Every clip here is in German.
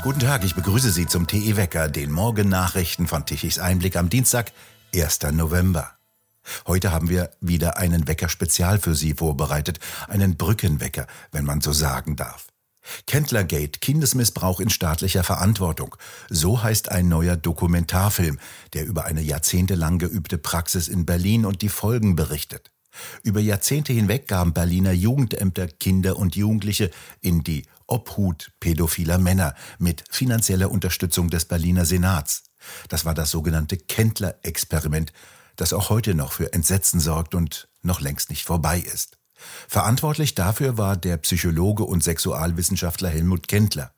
Guten Tag, ich begrüße Sie zum TE Wecker, den Morgennachrichten von Tichys Einblick am Dienstag, 1. November. Heute haben wir wieder einen Wecker Spezial für Sie vorbereitet, einen Brückenwecker, wenn man so sagen darf. Kendlergate, Kindesmissbrauch in staatlicher Verantwortung. So heißt ein neuer Dokumentarfilm, der über eine jahrzehntelang geübte Praxis in Berlin und die Folgen berichtet. Über Jahrzehnte hinweg gaben Berliner Jugendämter Kinder und Jugendliche in die Obhut pädophiler Männer mit finanzieller Unterstützung des Berliner Senats. Das war das sogenannte Kendler-Experiment, das auch heute noch für Entsetzen sorgt und noch längst nicht vorbei ist. Verantwortlich dafür war der Psychologe und Sexualwissenschaftler Helmut Kendler.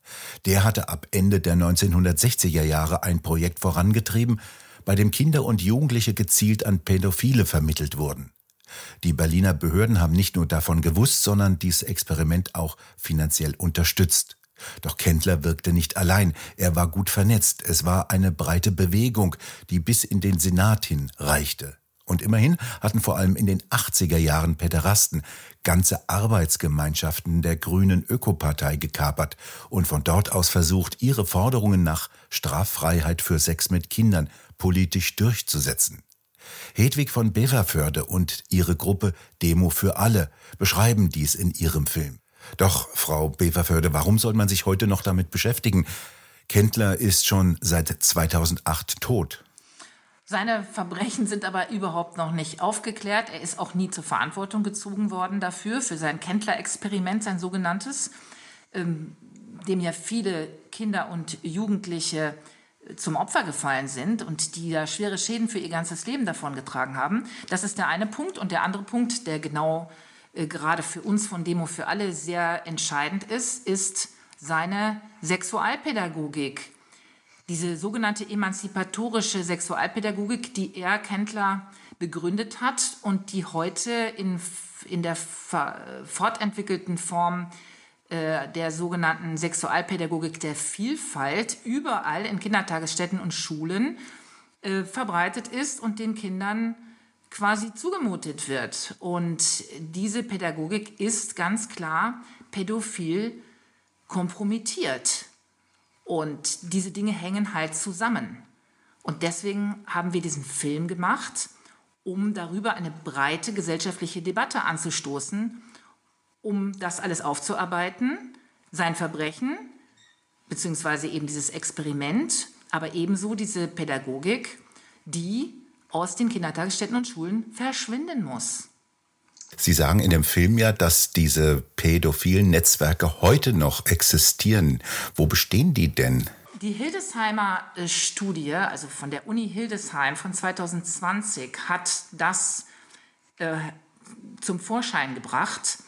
Der hatte ab Ende der 1960er Jahre ein Projekt vorangetrieben, bei dem Kinder und Jugendliche gezielt an Pädophile vermittelt wurden. Die Berliner Behörden haben nicht nur davon gewusst, sondern dieses Experiment auch finanziell unterstützt. Doch Kendler wirkte nicht allein, er war gut vernetzt, es war eine breite Bewegung, die bis in den Senat hin reichte. Und immerhin hatten vor allem in den 80er Jahren Pederasten ganze Arbeitsgemeinschaften der Grünen Ökopartei gekapert und von dort aus versucht, ihre Forderungen nach Straffreiheit für Sex mit Kindern politisch durchzusetzen. Hedwig von Beverförde und ihre Gruppe Demo für alle beschreiben dies in ihrem Film. Doch, Frau Beverförde, warum soll man sich heute noch damit beschäftigen? Kendler ist schon seit 2008 tot. Seine Verbrechen sind aber überhaupt noch nicht aufgeklärt. Er ist auch nie zur Verantwortung gezogen worden dafür, für sein Kendler-Experiment, sein sogenanntes, ähm, dem ja viele Kinder und Jugendliche zum Opfer gefallen sind und die da schwere Schäden für ihr ganzes Leben davon getragen haben. Das ist der eine Punkt. Und der andere Punkt, der genau äh, gerade für uns von Demo für alle sehr entscheidend ist, ist seine Sexualpädagogik. Diese sogenannte emanzipatorische Sexualpädagogik, die er, Kendler, begründet hat und die heute in, in der fortentwickelten Form der sogenannten Sexualpädagogik der Vielfalt überall in Kindertagesstätten und Schulen äh, verbreitet ist und den Kindern quasi zugemutet wird. Und diese Pädagogik ist ganz klar pädophil kompromittiert. Und diese Dinge hängen halt zusammen. Und deswegen haben wir diesen Film gemacht, um darüber eine breite gesellschaftliche Debatte anzustoßen um das alles aufzuarbeiten, sein Verbrechen, beziehungsweise eben dieses Experiment, aber ebenso diese Pädagogik, die aus den Kindertagesstätten und Schulen verschwinden muss. Sie sagen in dem Film ja, dass diese pädophilen Netzwerke heute noch existieren. Wo bestehen die denn? Die Hildesheimer äh, Studie, also von der Uni Hildesheim von 2020, hat das äh, zum Vorschein gebracht,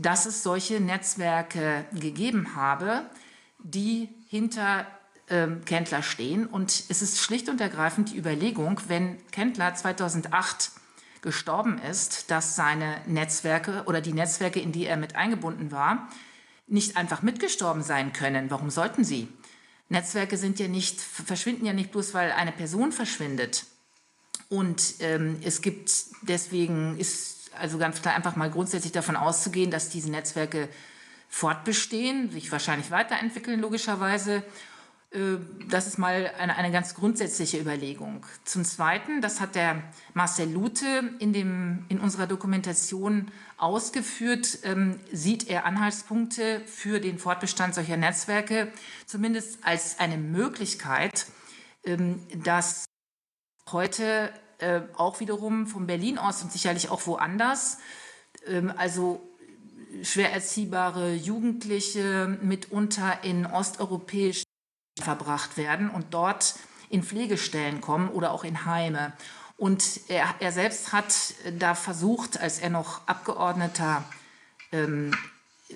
dass es solche Netzwerke gegeben habe, die hinter ähm, Kendler stehen. Und es ist schlicht und ergreifend die Überlegung, wenn Kendler 2008 gestorben ist, dass seine Netzwerke oder die Netzwerke, in die er mit eingebunden war, nicht einfach mitgestorben sein können. Warum sollten sie? Netzwerke sind ja nicht, verschwinden ja nicht bloß, weil eine Person verschwindet. Und ähm, es gibt deswegen ist also ganz klar einfach mal grundsätzlich davon auszugehen, dass diese Netzwerke fortbestehen, sich wahrscheinlich weiterentwickeln, logischerweise. Äh, das ist mal eine, eine ganz grundsätzliche Überlegung. Zum Zweiten, das hat der Marcel Lute in, dem, in unserer Dokumentation ausgeführt, ähm, sieht er Anhaltspunkte für den Fortbestand solcher Netzwerke, zumindest als eine Möglichkeit, ähm, dass heute äh, auch wiederum von Berlin aus und sicherlich auch woanders. Ähm, also schwer erziehbare Jugendliche mitunter in osteuropäischen verbracht werden und dort in Pflegestellen kommen oder auch in Heime. Und er, er selbst hat da versucht, als er noch Abgeordneter ähm,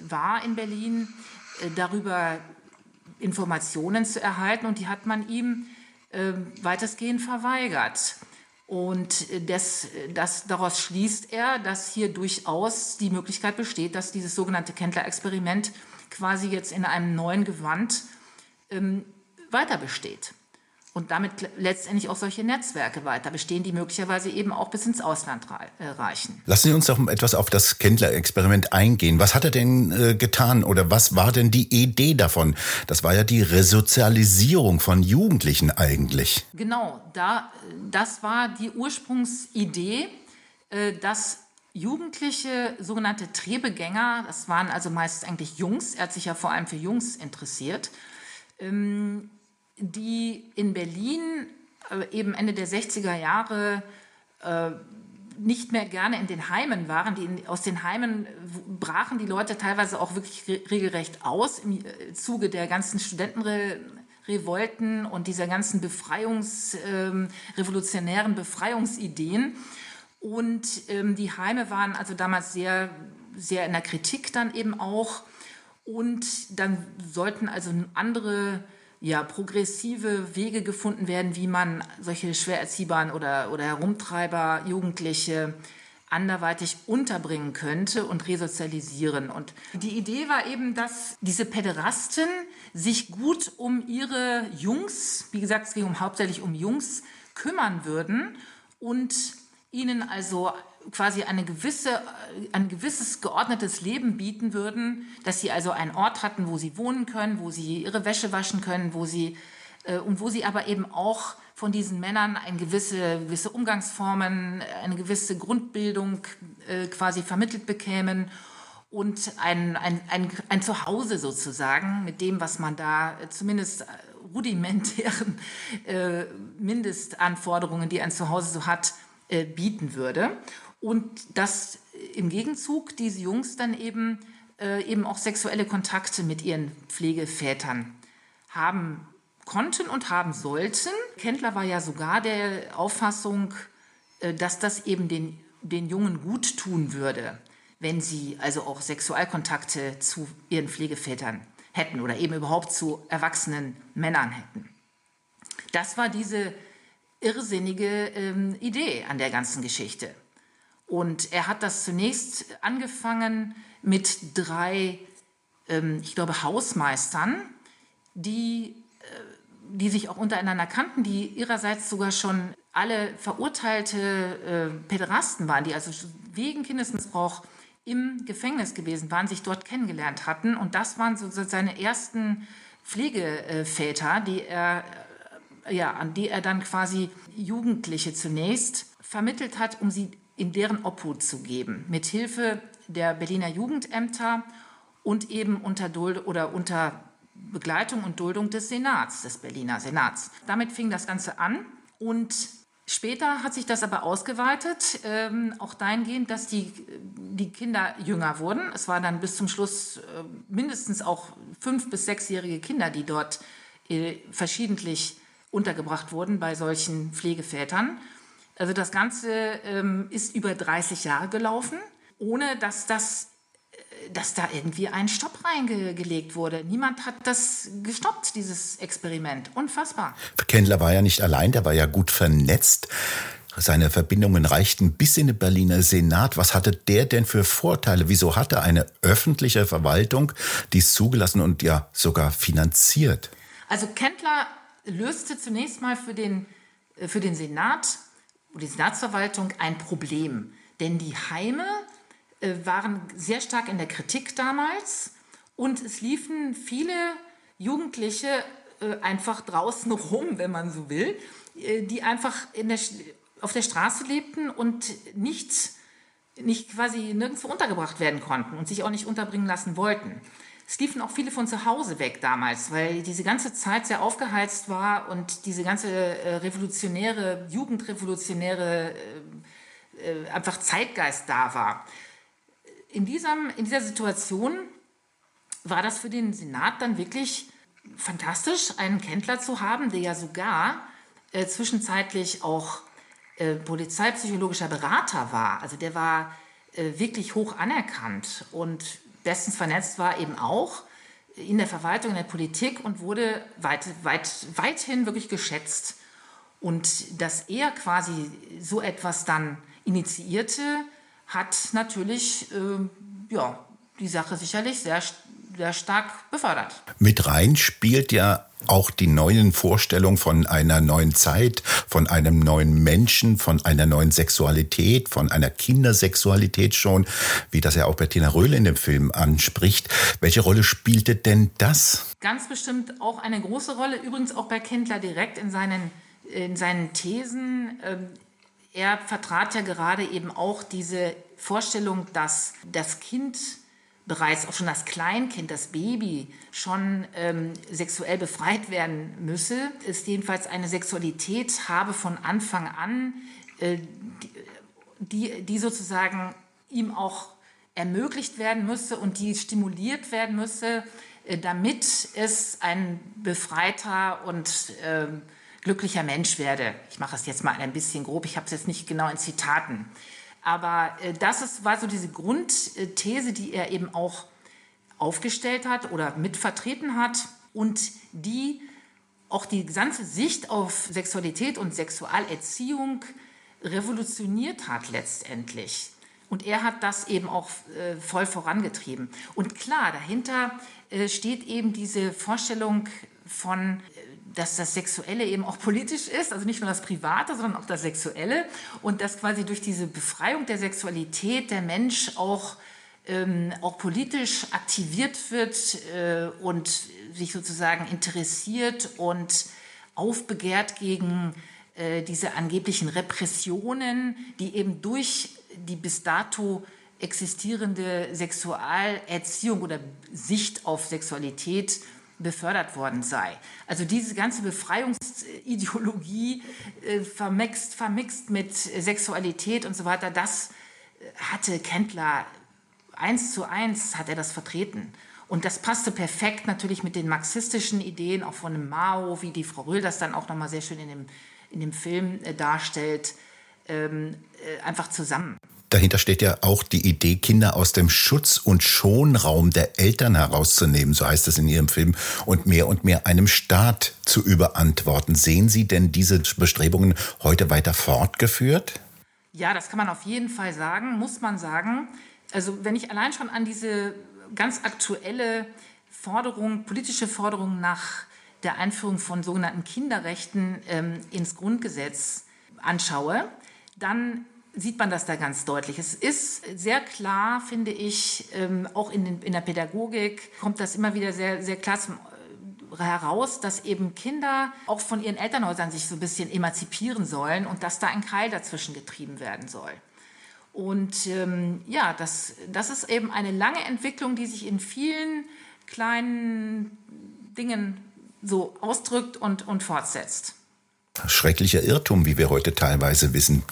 war in Berlin, äh, darüber Informationen zu erhalten und die hat man ihm äh, weitestgehend verweigert. Und das, das, daraus schließt er, dass hier durchaus die Möglichkeit besteht, dass dieses sogenannte Kendler-Experiment quasi jetzt in einem neuen Gewand ähm, weiter besteht. Und damit letztendlich auch solche Netzwerke weiter bestehen, die möglicherweise eben auch bis ins Ausland äh, reichen. Lassen Sie uns doch etwas auf das Kendler-Experiment eingehen. Was hat er denn äh, getan oder was war denn die Idee davon? Das war ja die Resozialisierung von Jugendlichen eigentlich. Genau, da, das war die Ursprungsidee, äh, dass Jugendliche, sogenannte Trebegänger, das waren also meist eigentlich Jungs, er hat sich ja vor allem für Jungs interessiert, ähm, die in Berlin äh, eben Ende der 60er Jahre äh, nicht mehr gerne in den Heimen waren. Die in, aus den Heimen brachen die Leute teilweise auch wirklich re regelrecht aus im äh, Zuge der ganzen Studentenrevolten und dieser ganzen Befreiungs, ähm, revolutionären Befreiungsideen. Und ähm, die Heime waren also damals sehr, sehr in der Kritik dann eben auch. Und dann sollten also andere ja, progressive Wege gefunden werden, wie man solche schwer erziehbaren oder, oder Herumtreiber, Jugendliche anderweitig unterbringen könnte und resozialisieren. Und die Idee war eben, dass diese Päderasten sich gut um ihre Jungs, wie gesagt, es ging um, hauptsächlich um Jungs, kümmern würden und ihnen also quasi eine gewisse, ein gewisses geordnetes Leben bieten würden, dass sie also einen Ort hatten, wo sie wohnen können, wo sie ihre Wäsche waschen können, wo sie äh, und wo sie aber eben auch von diesen Männern eine gewisse, gewisse Umgangsformen, eine gewisse Grundbildung äh, quasi vermittelt bekämen und ein, ein, ein, ein Zuhause sozusagen mit dem, was man da zumindest rudimentären äh, Mindestanforderungen, die ein Zuhause so hat, äh, bieten würde. Und dass im Gegenzug diese Jungs dann eben, äh, eben auch sexuelle Kontakte mit ihren Pflegevätern haben konnten und haben sollten. Kendler war ja sogar der Auffassung, äh, dass das eben den, den Jungen gut tun würde, wenn sie also auch Sexualkontakte zu ihren Pflegevätern hätten oder eben überhaupt zu erwachsenen Männern hätten. Das war diese irrsinnige ähm, Idee an der ganzen Geschichte. Und er hat das zunächst angefangen mit drei, ähm, ich glaube, Hausmeistern, die, äh, die sich auch untereinander kannten, die ihrerseits sogar schon alle verurteilte äh, Päderasten waren, die also wegen Kindesmissbrauch im Gefängnis gewesen waren, sich dort kennengelernt hatten. Und das waren so seine ersten Pflegeväter, die er, äh, ja, an die er dann quasi Jugendliche zunächst vermittelt hat, um sie in deren Obhut zu geben, mit Hilfe der Berliner Jugendämter und eben unter Duld oder unter Begleitung und Duldung des Senats, des Berliner Senats. Damit fing das Ganze an und später hat sich das aber ausgeweitet, ähm, auch dahingehend, dass die, die Kinder jünger wurden. Es waren dann bis zum Schluss äh, mindestens auch fünf- bis sechsjährige Kinder, die dort äh, verschiedentlich untergebracht wurden bei solchen Pflegevätern. Also das Ganze ähm, ist über 30 Jahre gelaufen, ohne dass das äh, dass da irgendwie ein Stopp reingelegt wurde. Niemand hat das gestoppt, dieses Experiment. Unfassbar. Kendler war ja nicht allein, der war ja gut vernetzt. Seine Verbindungen reichten bis in den Berliner Senat. Was hatte der denn für Vorteile? Wieso hatte eine öffentliche Verwaltung dies zugelassen und ja sogar finanziert? Also Kendler löste zunächst mal für den, äh, für den Senat die Senatsverwaltung ein Problem. Denn die Heime äh, waren sehr stark in der Kritik damals und es liefen viele Jugendliche äh, einfach draußen rum, wenn man so will, äh, die einfach der, auf der Straße lebten und nicht, nicht quasi nirgendwo untergebracht werden konnten und sich auch nicht unterbringen lassen wollten. Es liefen auch viele von zu Hause weg damals, weil diese ganze Zeit sehr aufgeheizt war und diese ganze äh, revolutionäre, jugendrevolutionäre äh, äh, einfach Zeitgeist da war. In, diesem, in dieser Situation war das für den Senat dann wirklich fantastisch, einen Kendler zu haben, der ja sogar äh, zwischenzeitlich auch äh, polizeipsychologischer Berater war. Also der war äh, wirklich hoch anerkannt und bestens vernetzt war, eben auch in der Verwaltung, in der Politik und wurde weit, weit, weithin wirklich geschätzt. Und dass er quasi so etwas dann initiierte, hat natürlich äh, ja, die Sache sicherlich sehr, sehr stark befördert. Mit rein spielt ja auch die neuen Vorstellungen von einer neuen Zeit, von einem neuen Menschen, von einer neuen Sexualität, von einer Kindersexualität schon, wie das ja auch Bettina Röhle in dem Film anspricht. Welche Rolle spielte denn das? Ganz bestimmt auch eine große Rolle, übrigens auch bei Kindler direkt in seinen, in seinen Thesen. Ähm, er vertrat ja gerade eben auch diese Vorstellung, dass das Kind bereits auch schon das Kleinkind, das Baby schon ähm, sexuell befreit werden müsse, ist jedenfalls eine Sexualität habe von Anfang an, äh, die, die sozusagen ihm auch ermöglicht werden müsse und die stimuliert werden müsse, äh, damit es ein befreiter und äh, glücklicher Mensch werde. Ich mache es jetzt mal ein bisschen grob, ich habe es jetzt nicht genau in Zitaten. Aber äh, das ist, war so diese Grundthese, die er eben auch aufgestellt hat oder mitvertreten hat und die auch die ganze Sicht auf Sexualität und Sexualerziehung revolutioniert hat letztendlich. Und er hat das eben auch äh, voll vorangetrieben. Und klar, dahinter äh, steht eben diese Vorstellung von dass das Sexuelle eben auch politisch ist, also nicht nur das Private, sondern auch das Sexuelle. Und dass quasi durch diese Befreiung der Sexualität der Mensch auch, ähm, auch politisch aktiviert wird äh, und sich sozusagen interessiert und aufbegehrt gegen äh, diese angeblichen Repressionen, die eben durch die bis dato existierende Sexualerziehung oder Sicht auf Sexualität befördert worden sei. Also diese ganze Befreiungsideologie äh, vermixt, vermixt mit Sexualität und so weiter, das äh, hatte Kendler eins zu eins hat er das vertreten. Und das passte perfekt natürlich mit den marxistischen Ideen, auch von Mao, wie die Frau Röhl das dann auch nochmal sehr schön in dem, in dem Film äh, darstellt, ähm, äh, einfach zusammen. Dahinter steht ja auch die Idee, Kinder aus dem Schutz- und Schonraum der Eltern herauszunehmen, so heißt es in Ihrem Film, und mehr und mehr einem Staat zu überantworten. Sehen Sie denn diese Bestrebungen heute weiter fortgeführt? Ja, das kann man auf jeden Fall sagen, muss man sagen. Also wenn ich allein schon an diese ganz aktuelle Forderung, politische Forderung nach der Einführung von sogenannten Kinderrechten ähm, ins Grundgesetz anschaue, dann sieht man das da ganz deutlich. Es ist sehr klar, finde ich, ähm, auch in, den, in der Pädagogik kommt das immer wieder sehr, sehr klar zum, äh, heraus, dass eben Kinder auch von ihren Elternhäusern sich so ein bisschen emanzipieren sollen und dass da ein Keil dazwischen getrieben werden soll. Und ähm, ja, das, das ist eben eine lange Entwicklung, die sich in vielen kleinen Dingen so ausdrückt und, und fortsetzt. Schrecklicher Irrtum, wie wir heute teilweise wissen.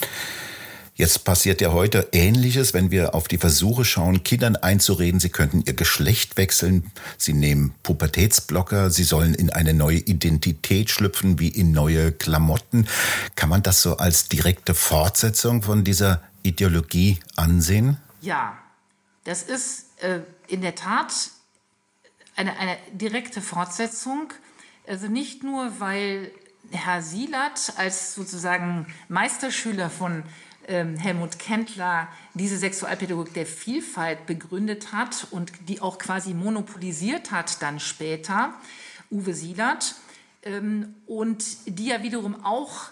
Jetzt passiert ja heute Ähnliches, wenn wir auf die Versuche schauen, Kindern einzureden, sie könnten ihr Geschlecht wechseln. Sie nehmen Pubertätsblocker, sie sollen in eine neue Identität schlüpfen, wie in neue Klamotten. Kann man das so als direkte Fortsetzung von dieser Ideologie ansehen? Ja, das ist äh, in der Tat eine, eine direkte Fortsetzung. Also nicht nur, weil Herr Sielert als sozusagen Meisterschüler von Helmut Kendler diese Sexualpädagogik der Vielfalt begründet hat und die auch quasi monopolisiert hat dann später, Uwe Sielert, ähm, und die ja wiederum auch,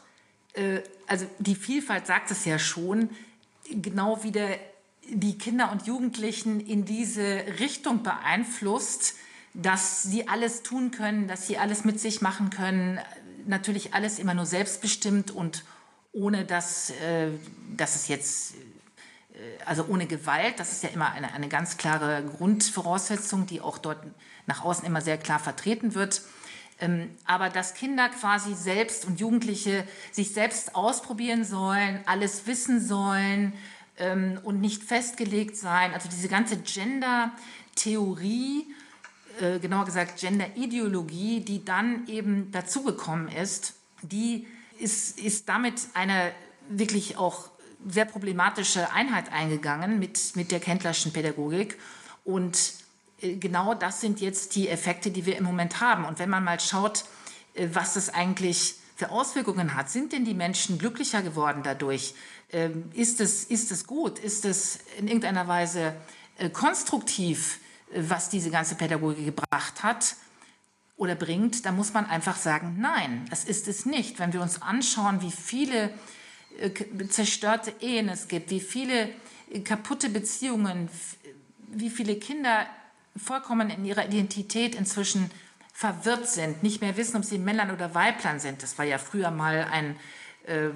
äh, also die Vielfalt sagt es ja schon, genau wieder die Kinder und Jugendlichen in diese Richtung beeinflusst, dass sie alles tun können, dass sie alles mit sich machen können, natürlich alles immer nur selbstbestimmt und ohne dass, äh, dass es jetzt, äh, also ohne Gewalt, das ist ja immer eine, eine ganz klare Grundvoraussetzung, die auch dort nach außen immer sehr klar vertreten wird. Ähm, aber dass Kinder quasi selbst und Jugendliche sich selbst ausprobieren sollen, alles wissen sollen ähm, und nicht festgelegt sein. Also diese ganze Gender-Theorie, äh, genauer gesagt Gender-Ideologie, die dann eben dazugekommen ist, die ist, ist damit eine wirklich auch sehr problematische Einheit eingegangen mit, mit der Kendlerschen Pädagogik. Und äh, genau das sind jetzt die Effekte, die wir im Moment haben. Und wenn man mal schaut, äh, was das eigentlich für Auswirkungen hat, sind denn die Menschen glücklicher geworden dadurch? Ähm, ist es, ist es gut? Ist es in irgendeiner Weise äh, konstruktiv was diese ganze Pädagogik gebracht hat oder bringt, dann muss man einfach sagen, nein, es ist es nicht. Wenn wir uns anschauen, wie viele äh, zerstörte Ehen es gibt, wie viele äh, kaputte Beziehungen, wie viele Kinder vollkommen in ihrer Identität inzwischen verwirrt sind, nicht mehr wissen, ob sie Männlein oder Weiblein sind. Das war ja früher mal ein, äh,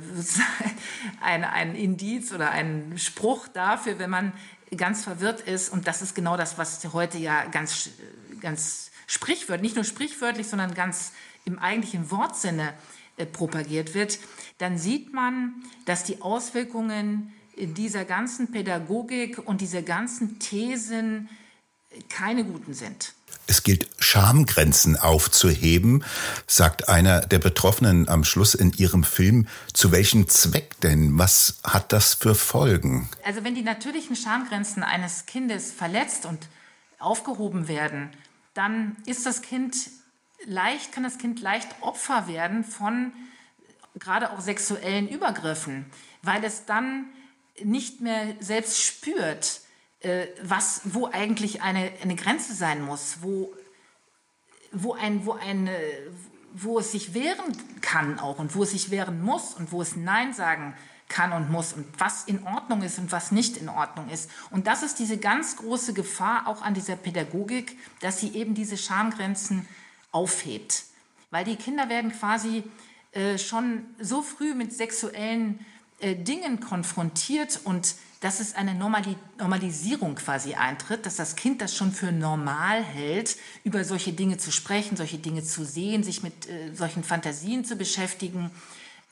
ein, ein Indiz oder ein Spruch dafür, wenn man ganz verwirrt ist. Und das ist genau das, was heute ja ganz, ganz sprichwörtlich, nicht nur sprichwörtlich, sondern ganz im eigentlichen Wortsinne äh, propagiert wird. Dann sieht man, dass die Auswirkungen dieser ganzen Pädagogik und dieser ganzen Thesen keine guten sind. Es gilt, Schamgrenzen aufzuheben, sagt einer der Betroffenen am Schluss in ihrem Film. Zu welchem Zweck denn? Was hat das für Folgen? Also wenn die natürlichen Schamgrenzen eines Kindes verletzt und aufgehoben werden, dann ist das Kind leicht, kann das Kind leicht Opfer werden von gerade auch sexuellen Übergriffen, weil es dann nicht mehr selbst spürt, äh, was, wo eigentlich eine, eine Grenze sein muss, wo, wo, ein, wo, eine, wo es sich wehren kann auch und wo es sich wehren muss und wo es Nein sagen kann und muss und was in Ordnung ist und was nicht in Ordnung ist. Und das ist diese ganz große Gefahr auch an dieser Pädagogik, dass sie eben diese Schamgrenzen aufhebt. Weil die Kinder werden quasi äh, schon so früh mit sexuellen äh, Dingen konfrontiert und dass es eine Normali Normalisierung quasi eintritt, dass das Kind das schon für normal hält, über solche Dinge zu sprechen, solche Dinge zu sehen, sich mit äh, solchen Fantasien zu beschäftigen,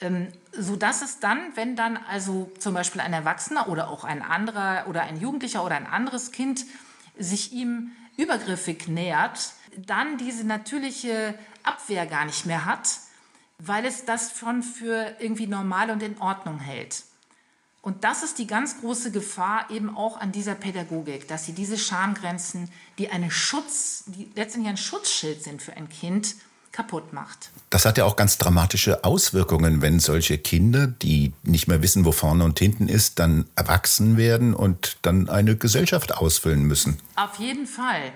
ähm, so dass es dann, wenn dann also zum Beispiel ein Erwachsener oder auch ein anderer oder ein Jugendlicher oder ein anderes Kind sich ihm übergriffig nähert, dann diese natürliche Abwehr gar nicht mehr hat, weil es das schon für irgendwie normal und in Ordnung hält. Und das ist die ganz große Gefahr eben auch an dieser Pädagogik, dass sie diese Schamgrenzen, die eine Schutz, die letztendlich ein Schutzschild sind für ein Kind, kaputt macht. Das hat ja auch ganz dramatische Auswirkungen, wenn solche Kinder, die nicht mehr wissen, wo vorne und hinten ist, dann erwachsen werden und dann eine Gesellschaft ausfüllen müssen. Auf jeden Fall.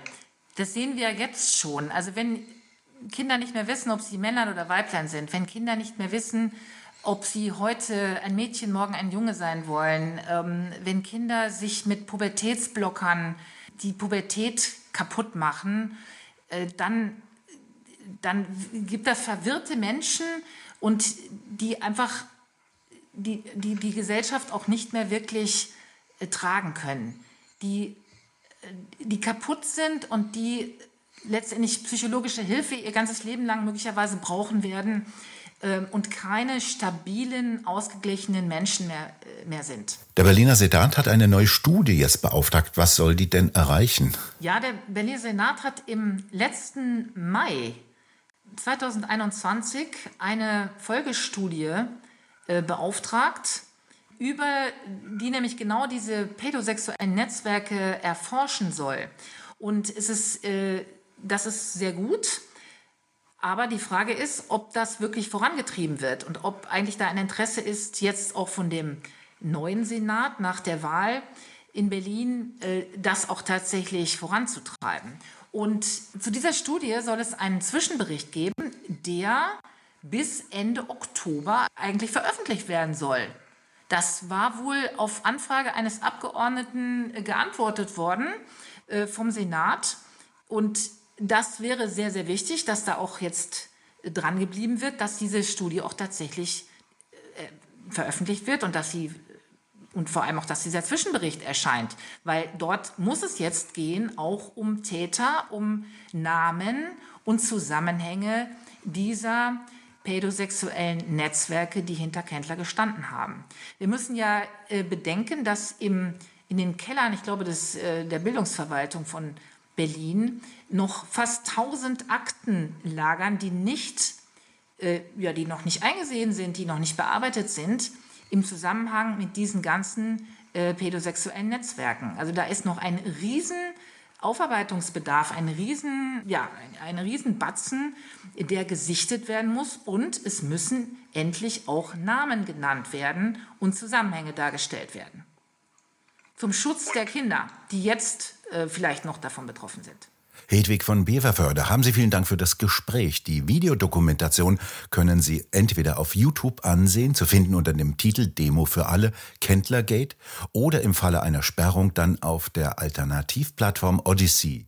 Das sehen wir jetzt schon. Also wenn Kinder nicht mehr wissen, ob sie Männlein oder Weiblein sind, wenn Kinder nicht mehr wissen, ob sie heute ein Mädchen, morgen ein Junge sein wollen, ähm, wenn Kinder sich mit Pubertätsblockern die Pubertät kaputt machen, äh, dann, dann gibt das verwirrte Menschen und die einfach die, die, die Gesellschaft auch nicht mehr wirklich äh, tragen können, die, äh, die kaputt sind und die letztendlich psychologische Hilfe ihr ganzes Leben lang möglicherweise brauchen werden, ähm, und keine stabilen, ausgeglichenen Menschen mehr, äh, mehr sind. Der Berliner Senat hat eine neue Studie jetzt beauftragt. Was soll die denn erreichen? Ja, der Berliner Senat hat im letzten Mai 2021 eine Folgestudie äh, beauftragt, über die nämlich genau diese pädosexuellen Netzwerke erforschen soll. Und es ist, äh, das ist sehr gut. Aber die Frage ist, ob das wirklich vorangetrieben wird und ob eigentlich da ein Interesse ist, jetzt auch von dem neuen Senat nach der Wahl in Berlin äh, das auch tatsächlich voranzutreiben. Und zu dieser Studie soll es einen Zwischenbericht geben, der bis Ende Oktober eigentlich veröffentlicht werden soll. Das war wohl auf Anfrage eines Abgeordneten äh, geantwortet worden äh, vom Senat. Und das wäre sehr, sehr wichtig, dass da auch jetzt dran geblieben wird, dass diese Studie auch tatsächlich äh, veröffentlicht wird und dass sie und vor allem auch, dass dieser Zwischenbericht erscheint, weil dort muss es jetzt gehen auch um Täter, um Namen und Zusammenhänge dieser pädosexuellen Netzwerke, die hinter Kendler gestanden haben. Wir müssen ja äh, bedenken, dass im, in den Kellern, ich glaube, des, äh, der Bildungsverwaltung von Berlin noch fast 1000 Akten lagern, die nicht, äh, ja, die noch nicht eingesehen sind, die noch nicht bearbeitet sind im Zusammenhang mit diesen ganzen äh, pädosexuellen Netzwerken. Also da ist noch ein riesen Aufarbeitungsbedarf, ein riesen, ja, ein, ein riesen Batzen, der gesichtet werden muss und es müssen endlich auch Namen genannt werden und Zusammenhänge dargestellt werden zum Schutz der Kinder, die jetzt äh, vielleicht noch davon betroffen sind. Hedwig von Beverförde, haben Sie vielen Dank für das Gespräch. Die Videodokumentation können Sie entweder auf YouTube ansehen, zu finden unter dem Titel Demo für alle, Kendlergate, oder im Falle einer Sperrung dann auf der Alternativplattform Odyssey.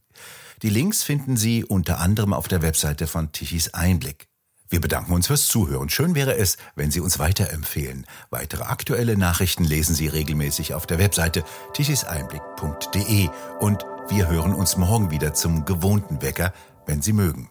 Die Links finden Sie unter anderem auf der Webseite von Tichys Einblick. Wir bedanken uns fürs Zuhören. Schön wäre es, wenn Sie uns weiterempfehlen. Weitere aktuelle Nachrichten lesen Sie regelmäßig auf der Webseite tichiseinblick.de und wir hören uns morgen wieder zum gewohnten Wecker, wenn Sie mögen.